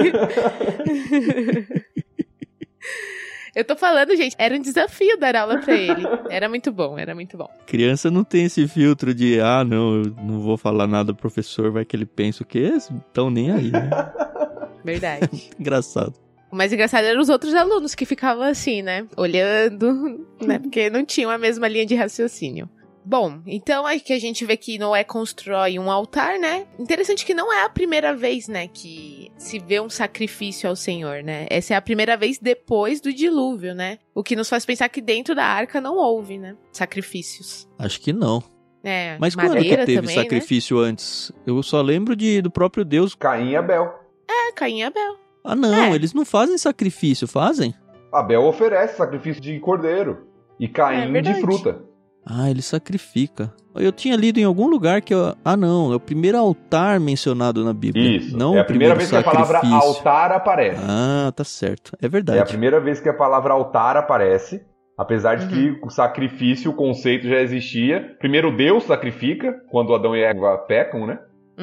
Eu tô falando, gente, era um desafio dar aula pra ele. Era muito bom, era muito bom. Criança não tem esse filtro de, ah, não, eu não vou falar nada pro professor, vai que ele pensa o quê? Então nem aí, né? Verdade. Engraçado. O mais engraçado eram os outros alunos que ficavam assim, né? Olhando, né? Porque não tinham a mesma linha de raciocínio. Bom, então aí que a gente vê que Noé constrói um altar, né? Interessante que não é a primeira vez, né, que se vê um sacrifício ao Senhor, né? Essa é a primeira vez depois do dilúvio, né? O que nos faz pensar que dentro da arca não houve, né? Sacrifícios. Acho que não. É, Mas quando que teve também, né? sacrifício antes? Eu só lembro de, do próprio Deus. Caim e Abel. É, Caim e Abel. Ah, não, É. eles não fazem sacrifício, fazem? Abel oferece sacrifício de cordeiro. E É Caim de verdade. fruta. Ah, ele sacrifica. Eu tinha lido em algum lugar que. eu- Ah, não, é o primeiro altar mencionado na Bíblia. Isso. Não é o a primeira primeiro vez que a palavra sacrifício. altar aparece. Ah, tá certo. É É a verdade. primeira vez que a palavra altar aparece. Apesar de Uhum. que o sacrifício, o conceito já existia. Primeiro Deus sacrifica, quando Adão e Eva pecam, né?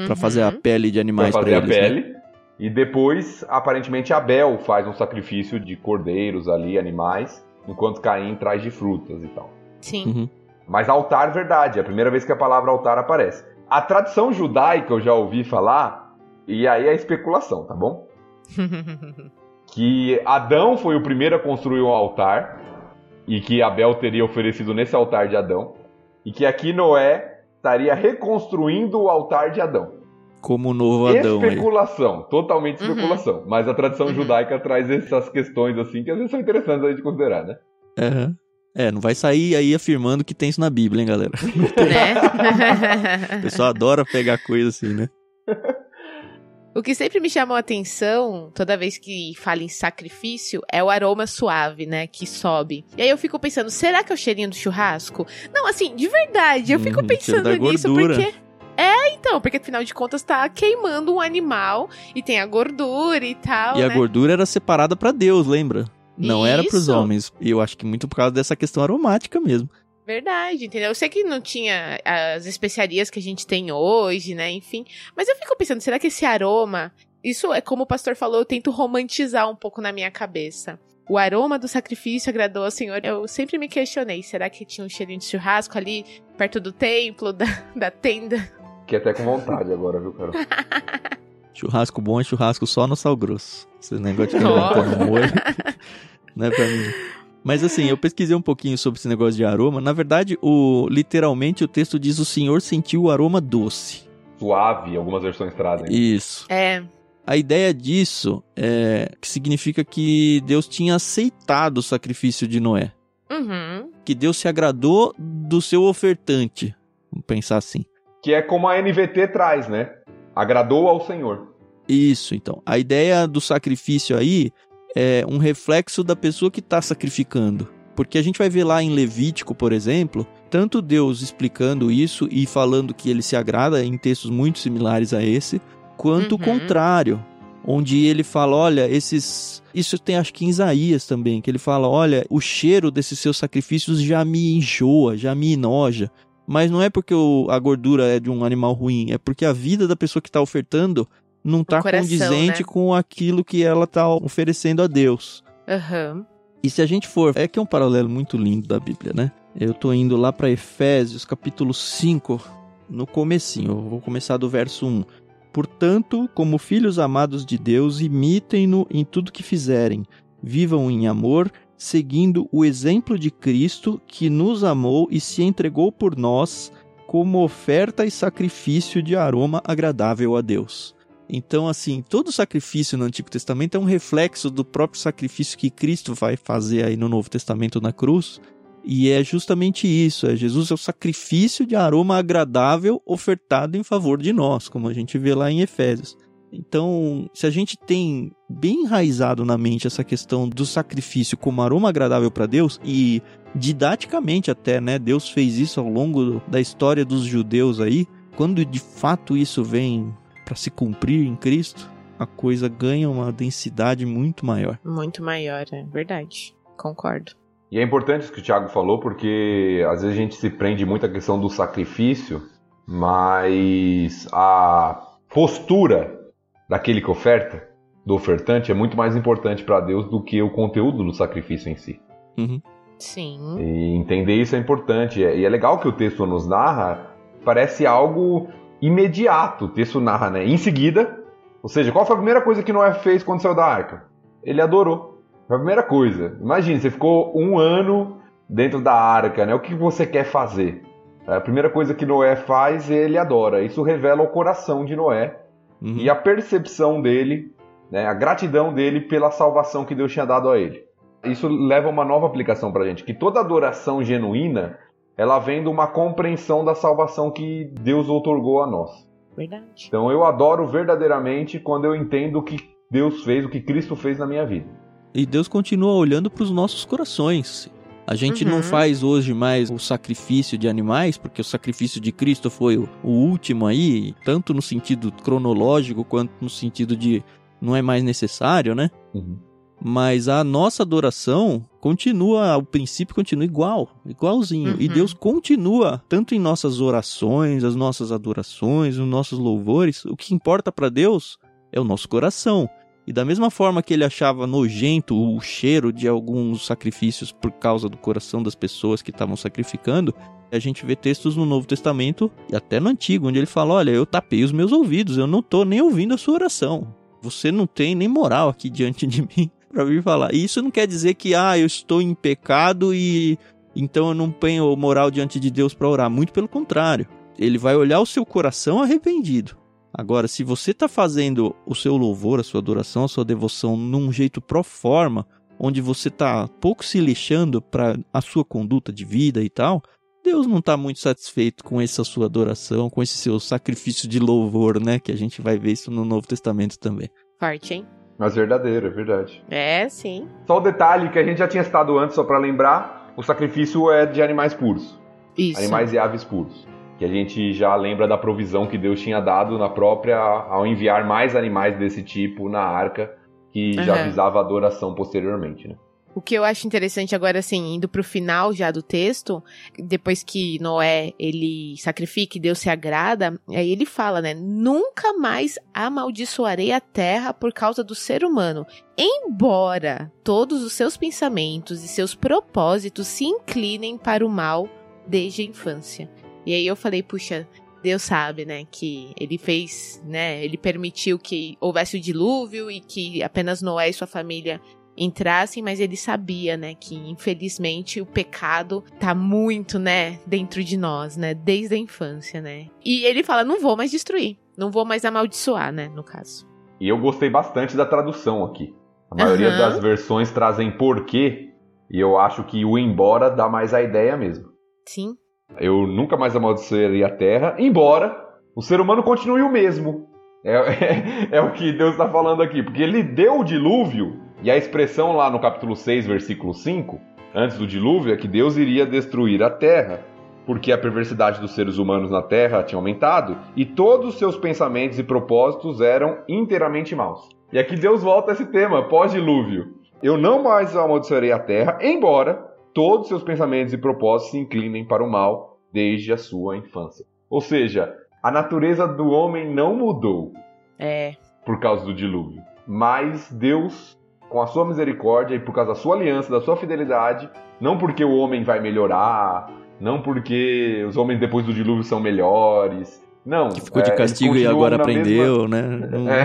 Pra fazer a Uhum. pele de Pra animais pra, fazer a eles. né? pele. E depois, aparentemente, Abel faz um sacrifício de cordeiros ali, animais, enquanto Caim traz de frutas e tal. Sim. Uhum. Mas altar, verdade, é a primeira vez que a palavra altar aparece. A tradição judaica, eu já ouvi falar, E aí é especulação, tá bom? que Adão foi o primeiro a construir um altar e que Abel teria oferecido nesse altar de Adão e que aqui Noé estaria reconstruindo o altar de Adão. Como o novo Adão. Especulação, aí. totalmente uhum. especulação. Uhum. Mas a tradição uhum. judaica traz essas questões assim que às vezes são interessantes a gente considerar, né? Uhum. É, não vai sair aí afirmando que tem isso na Bíblia, hein, galera? Né? o pessoal adora pegar coisa assim, né? O que sempre me chamou a atenção, toda vez que fala em sacrifício, é o aroma suave, né? Que sobe. E aí eu fico pensando, será que é o cheirinho do churrasco? Não, assim, de verdade, eu fico hum, pensando nisso porque. É, então, porque afinal de contas tá queimando um animal e tem a gordura e tal. E né? a gordura era separada para Deus, lembra? Não Isso. era para os homens. E eu acho que muito por causa dessa questão aromática mesmo. Verdade, entendeu? Eu sei que não tinha as especiarias que a gente tem hoje, né? Enfim. Mas eu fico pensando, será que esse aroma. Isso é como o pastor falou, eu tento romantizar um pouco na minha cabeça. O aroma do sacrifício agradou ao Senhor. Eu sempre me questionei: será que tinha um cheirinho de churrasco ali perto do templo, da, da tenda? Que até com vontade agora, viu, cara? churrasco bom é churrasco só no sal grosso. Esse negócio de oh. molho. não é pra mim. Mas assim, eu pesquisei um pouquinho sobre esse negócio de aroma. Na verdade, o literalmente o texto diz o Senhor sentiu o aroma doce. Suave, algumas versões trazem. Isso. É. A ideia disso é que significa que Deus tinha aceitado o sacrifício de Noé. Uhum. Que Deus se agradou do seu ofertante. Vamos pensar assim. Que é como a NVT traz, né? Agradou ao Senhor. Isso, então. A ideia do sacrifício aí é um reflexo da pessoa que está sacrificando. Porque a gente vai ver lá em Levítico, por exemplo, tanto Deus explicando isso e falando que ele se agrada em textos muito similares a esse, quanto uhum. o contrário, onde ele fala, olha, esses isso tem acho que em Isaías também, que ele fala, olha, o cheiro desses seus sacrifícios já me enjoa, já me enoja. Mas não é porque a gordura é de um animal ruim, é porque a vida da pessoa que está ofertando não tá coração, condizente né? com aquilo que ela tá oferecendo a Deus. Uhum. E se a gente for, é que é um paralelo muito lindo da Bíblia, né? Eu tô indo lá para Efésios, capítulo 5, no comecinho. Eu vou começar do verso 1. Portanto, como filhos amados de Deus, imitem-no em tudo que fizerem. Vivam em amor, seguindo o exemplo de Cristo, que nos amou e se entregou por nós como oferta e sacrifício de aroma agradável a Deus. Então, assim, todo sacrifício no Antigo Testamento é um reflexo do próprio sacrifício que Cristo vai fazer aí no Novo Testamento na cruz. E é justamente isso, é Jesus é o sacrifício de aroma agradável ofertado em favor de nós, como a gente vê lá em Efésios. Então, se a gente tem bem enraizado na mente essa questão do sacrifício como aroma agradável para Deus e didaticamente até, né, Deus fez isso ao longo da história dos judeus aí, quando de fato isso vem para se cumprir em Cristo, a coisa ganha uma densidade muito maior. Muito maior, é verdade. Concordo. E é importante isso que o Thiago falou, porque às vezes a gente se prende muito à questão do sacrifício, mas a postura daquele que oferta, do ofertante, é muito mais importante para Deus do que o conteúdo do sacrifício em si. Uhum. Sim. E entender isso é importante. E é legal que o texto nos narra, parece algo imediato. O texto narra, né? Em seguida, ou seja, qual foi a primeira coisa que Noé fez quando saiu da arca? Ele adorou. Foi a primeira coisa. Imagine, você ficou um ano dentro da arca, né? O que você quer fazer? A primeira coisa que Noé faz, ele adora. Isso revela o coração de Noé uhum. e a percepção dele, né? a gratidão dele pela salvação que Deus tinha dado a ele. Isso leva a uma nova aplicação para a gente, que toda adoração genuína ela vem de uma compreensão da salvação que Deus outorgou a nós. Verdade. Então eu adoro verdadeiramente quando eu entendo o que Deus fez, o que Cristo fez na minha vida. E Deus continua olhando para os nossos corações. A gente uhum. não faz hoje mais o sacrifício de animais, porque o sacrifício de Cristo foi o, o último aí, tanto no sentido cronológico quanto no sentido de não é mais necessário, né? Uhum mas a nossa adoração continua, o princípio continua igual, igualzinho. Uhum. E Deus continua, tanto em nossas orações, as nossas adorações, os nossos louvores, o que importa para Deus é o nosso coração. E da mesma forma que ele achava nojento o cheiro de alguns sacrifícios por causa do coração das pessoas que estavam sacrificando, a gente vê textos no Novo Testamento e até no Antigo, onde ele fala: Olha, eu tapei os meus ouvidos, eu não tô nem ouvindo a sua oração. Você não tem nem moral aqui diante de mim para vir falar. E isso não quer dizer que, ah, eu estou em pecado e então eu não tenho moral diante de Deus para orar. Muito pelo contrário. Ele vai olhar o seu coração arrependido. Agora, se você está fazendo o seu louvor, a sua adoração, a sua devoção num jeito pro forma, onde você está pouco se lixando para a sua conduta de vida e tal, Deus não está muito satisfeito com essa sua adoração, com esse seu sacrifício de louvor, né? Que a gente vai ver isso no Novo Testamento também. Forte, hein? Mas verdadeiro, é verdade. É, sim. Só o detalhe que a gente já tinha citado antes, só para lembrar, o sacrifício é de animais puros. Isso. Animais e aves puros. Que a gente já lembra da provisão que Deus tinha dado na própria ao enviar mais animais desse tipo na arca, que já Uhum. visava a adoração posteriormente, né? O que eu acho interessante agora, assim, indo pro final já do texto, depois que Noé, ele sacrifica e Deus se agrada, aí ele fala, né, nunca mais amaldiçoarei a terra por causa do ser humano, embora todos os seus pensamentos e seus propósitos se inclinem para o mal desde a infância. E aí eu falei, puxa, Deus sabe, né, que ele fez, né, ele permitiu que houvesse o dilúvio e que apenas Noé e sua família entrassem, mas ele sabia, né, que infelizmente o pecado tá muito, né, dentro de nós, né, desde a infância, né. E ele fala, não vou mais destruir, não vou mais amaldiçoar, né, no caso. E eu gostei bastante da tradução aqui. A maioria Aham. das versões trazem porquê, e eu acho que o embora dá mais a ideia mesmo. Sim. Eu nunca mais amaldiçoarei a terra, embora o ser humano continue o mesmo. É, é- é o que Deus está falando aqui, porque ele deu o dilúvio, e a expressão lá no capítulo 6, versículo 5, antes do dilúvio, é que Deus iria destruir a terra, porque a perversidade dos seres humanos na terra tinha aumentado, e todos os seus pensamentos e propósitos eram inteiramente maus. E aqui Deus volta a esse tema, pós-dilúvio. Eu não mais amaldiçoarei a terra, embora todos seus pensamentos e propósitos se inclinem para o mal desde a sua infância. Ou seja, a natureza do homem não mudou É. por causa do dilúvio, mas Deus, com a sua misericórdia e por causa da sua aliança, da sua fidelidade, não porque o homem vai melhorar, não porque os homens depois do dilúvio são melhores, não. Que ficou de é, castigo e agora na mesma- aprendeu, né? Não- é,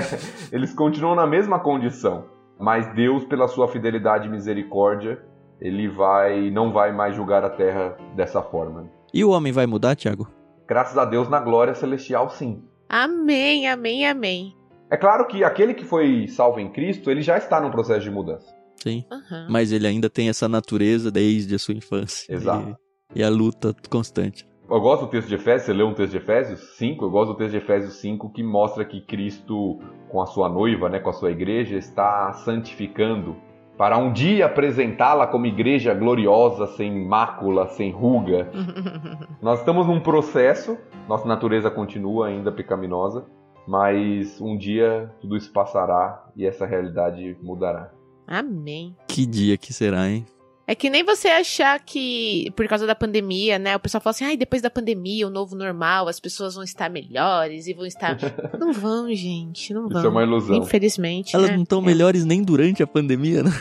eles continuam na mesma condição, mas Deus, pela sua fidelidade e misericórdia, ele vai, não vai mais julgar a terra dessa forma. E o homem vai mudar, Tiago? Graças a Deus na glória celestial, sim. Amém, amém, amém. É claro que aquele que foi salvo em Cristo, ele já está num processo de mudança. Sim. Aham. Mas ele ainda tem essa natureza desde a sua infância. Exato. E, e a luta constante. Eu gosto do texto de Efésios, você leu um texto de Efésios 5, eu gosto do texto de Efésios 5 que mostra que Cristo, com a sua noiva, né, com a sua igreja, está santificando para um dia apresentá-la como igreja gloriosa, sem mácula, sem ruga. Nós estamos num processo, nossa natureza continua ainda pecaminosa, mas um dia tudo isso passará e essa realidade mudará. amém. Que dia que será, hein? É que nem você achar que, por causa da pandemia, né? O pessoal fala assim, ai, depois da pandemia, o novo normal, as pessoas vão estar melhores e vão estar. não vão, gente, não vão. Isso é uma ilusão. Infelizmente. Elas né? não estão É, melhores nem durante a pandemia, né?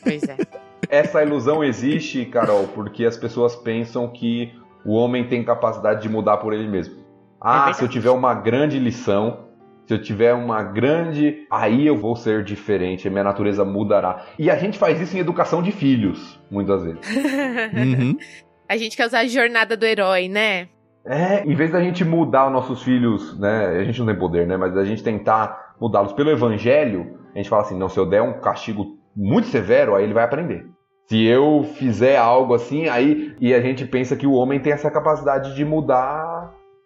Pois é. Essa ilusão existe, Carol, porque as pessoas pensam que o homem tem capacidade de mudar por ele mesmo. Ah, verdade. se eu tiver uma grande lição, se eu tiver uma grande. Aí eu vou ser diferente, a minha natureza mudará. E a gente faz isso em educação de filhos, muitas vezes. Uhum. A gente quer usar a jornada do herói, né? É, em vez da gente mudar os nossos filhos, né? A gente não tem poder, né? Mas a gente tentar mudá-los pelo evangelho, a gente fala assim: não, se eu der um castigo muito severo, aí ele vai aprender. Se eu fizer algo assim, aí. E a gente pensa que o homem tem essa capacidade de mudar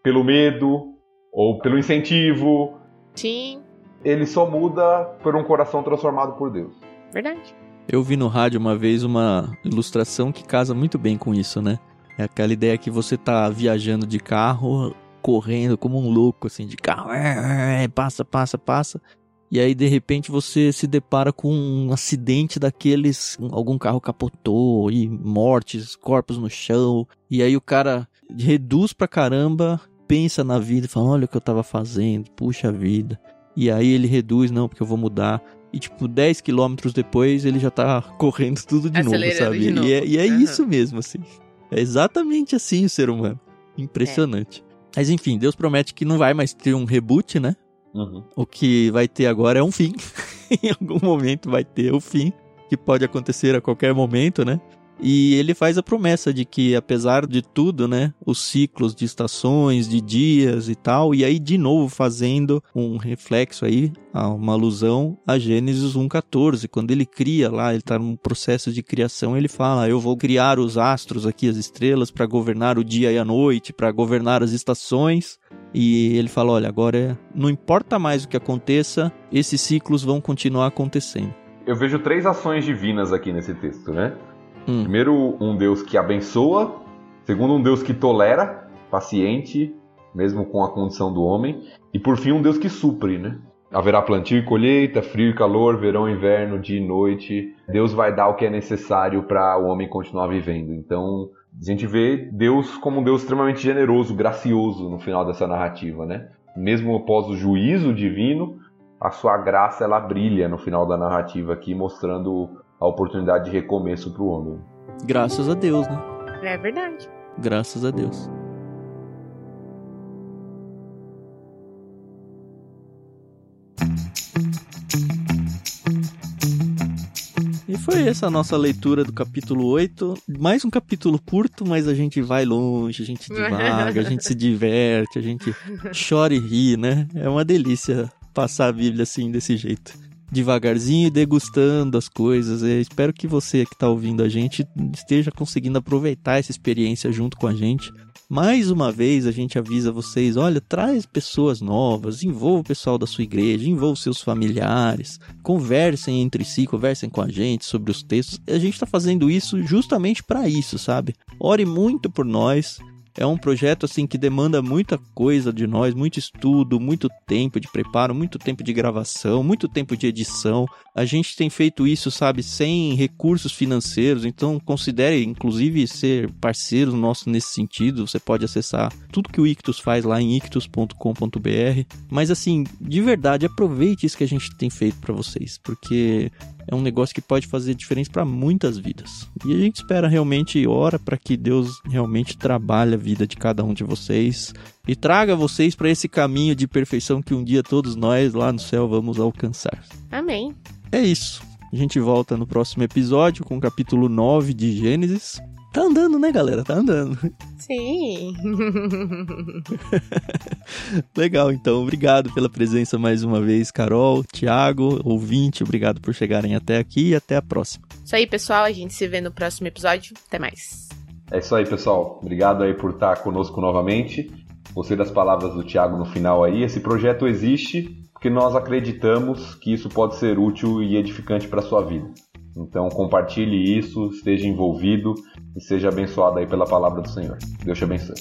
pelo medo ou pelo incentivo. Sim, Ele só muda por um coração transformado por Deus. verdade. Eu vi no rádio uma vez uma ilustração que casa muito bem com isso, né? É aquela ideia que você tá viajando de carro, correndo como um louco, assim, de carro, é, é, passa, passa, passa. E aí, de repente, você se depara com um acidente daqueles. Algum carro capotou e mortes, corpos no chão. E aí o cara reduz pra caramba, pensa na vida e fala: Olha o que eu tava fazendo, puxa vida. E aí ele reduz, não, porque eu vou mudar. E, tipo, 10 quilômetros depois ele já tá correndo tudo de novo, sabe? De novo. E é, e é uhum. isso mesmo, assim. É exatamente assim o ser humano. Impressionante. É. Mas enfim, Deus promete que não vai mais ter um reboot, né? Uhum. O que vai ter agora é um fim. em algum momento vai ter o fim, que pode acontecer a qualquer momento, né? E ele faz a promessa de que, apesar de tudo, né, os ciclos de estações, de dias e tal, e aí de novo fazendo um reflexo aí, uma alusão a Gênesis 1:14, quando ele cria lá, ele está num processo de criação, ele fala: "Eu vou criar os astros aqui, as estrelas, para governar o dia e a noite, para governar as estações". E ele fala: "Olha, agora não importa mais o que aconteça, esses ciclos vão continuar acontecendo". Eu vejo três ações divinas aqui nesse texto, né? Hum. Primeiro, um Deus que abençoa. Segundo, um Deus que tolera, paciente, mesmo com a condição do homem. E por fim, um Deus que supre, né? Haverá plantio e colheita, frio e calor, verão e inverno, dia e noite. Deus vai dar o que é necessário para o homem continuar vivendo. Então, a gente vê Deus como um Deus extremamente generoso, gracioso no final dessa narrativa, né? Mesmo após o juízo divino, a sua graça ela brilha no final da narrativa aqui, mostrando a oportunidade de recomeço para o homem. Graças a Deus, né? É verdade. Graças a Deus. E foi essa a nossa leitura do capítulo 8. Mais um capítulo curto, mas a gente vai longe, a gente divaga, a gente se diverte, a gente chora e ri, né? É uma delícia passar a Bíblia assim, desse jeito devagarzinho e degustando as coisas. Eu espero que você que está ouvindo a gente esteja conseguindo aproveitar essa experiência junto com a gente. Mais uma vez a gente avisa vocês, olha, traz pessoas novas, envolva o pessoal da sua igreja, envolva seus familiares, conversem entre si, conversem com a gente sobre os textos. A gente está fazendo isso justamente para isso, sabe? Ore muito por nós, é um projeto assim que demanda muita coisa de nós, muito estudo, muito tempo de preparo, muito tempo de gravação, muito tempo de edição. A gente tem feito isso, sabe, sem recursos financeiros, então considere inclusive ser parceiro nosso nesse sentido. Você pode acessar tudo que o Ictus faz lá em ictus.com.br. Mas assim, de verdade, aproveite isso que a gente tem feito para vocês, porque é um negócio que pode fazer diferença para muitas vidas. E a gente espera realmente, ora para que Deus realmente trabalhe a vida de cada um de vocês e traga vocês para esse caminho de perfeição que um dia todos nós lá no céu vamos alcançar. Amém. É isso. A gente volta no próximo episódio com o capítulo 9 de Gênesis. Tá andando, né, galera? Tá andando. Sim. Legal, então. Obrigado pela presença mais uma vez, Carol, Thiago, ouvinte. Obrigado por chegarem até aqui e até a próxima. Isso aí, pessoal. A gente se vê no próximo episódio. Até mais. É isso aí, pessoal. Obrigado aí por estar conosco novamente. Gostei das palavras do Thiago no final aí. Esse projeto existe porque nós acreditamos que isso pode ser útil e edificante para a sua vida. Então compartilhe isso, esteja envolvido e seja abençoado aí pela palavra do Senhor. Deus te abençoe.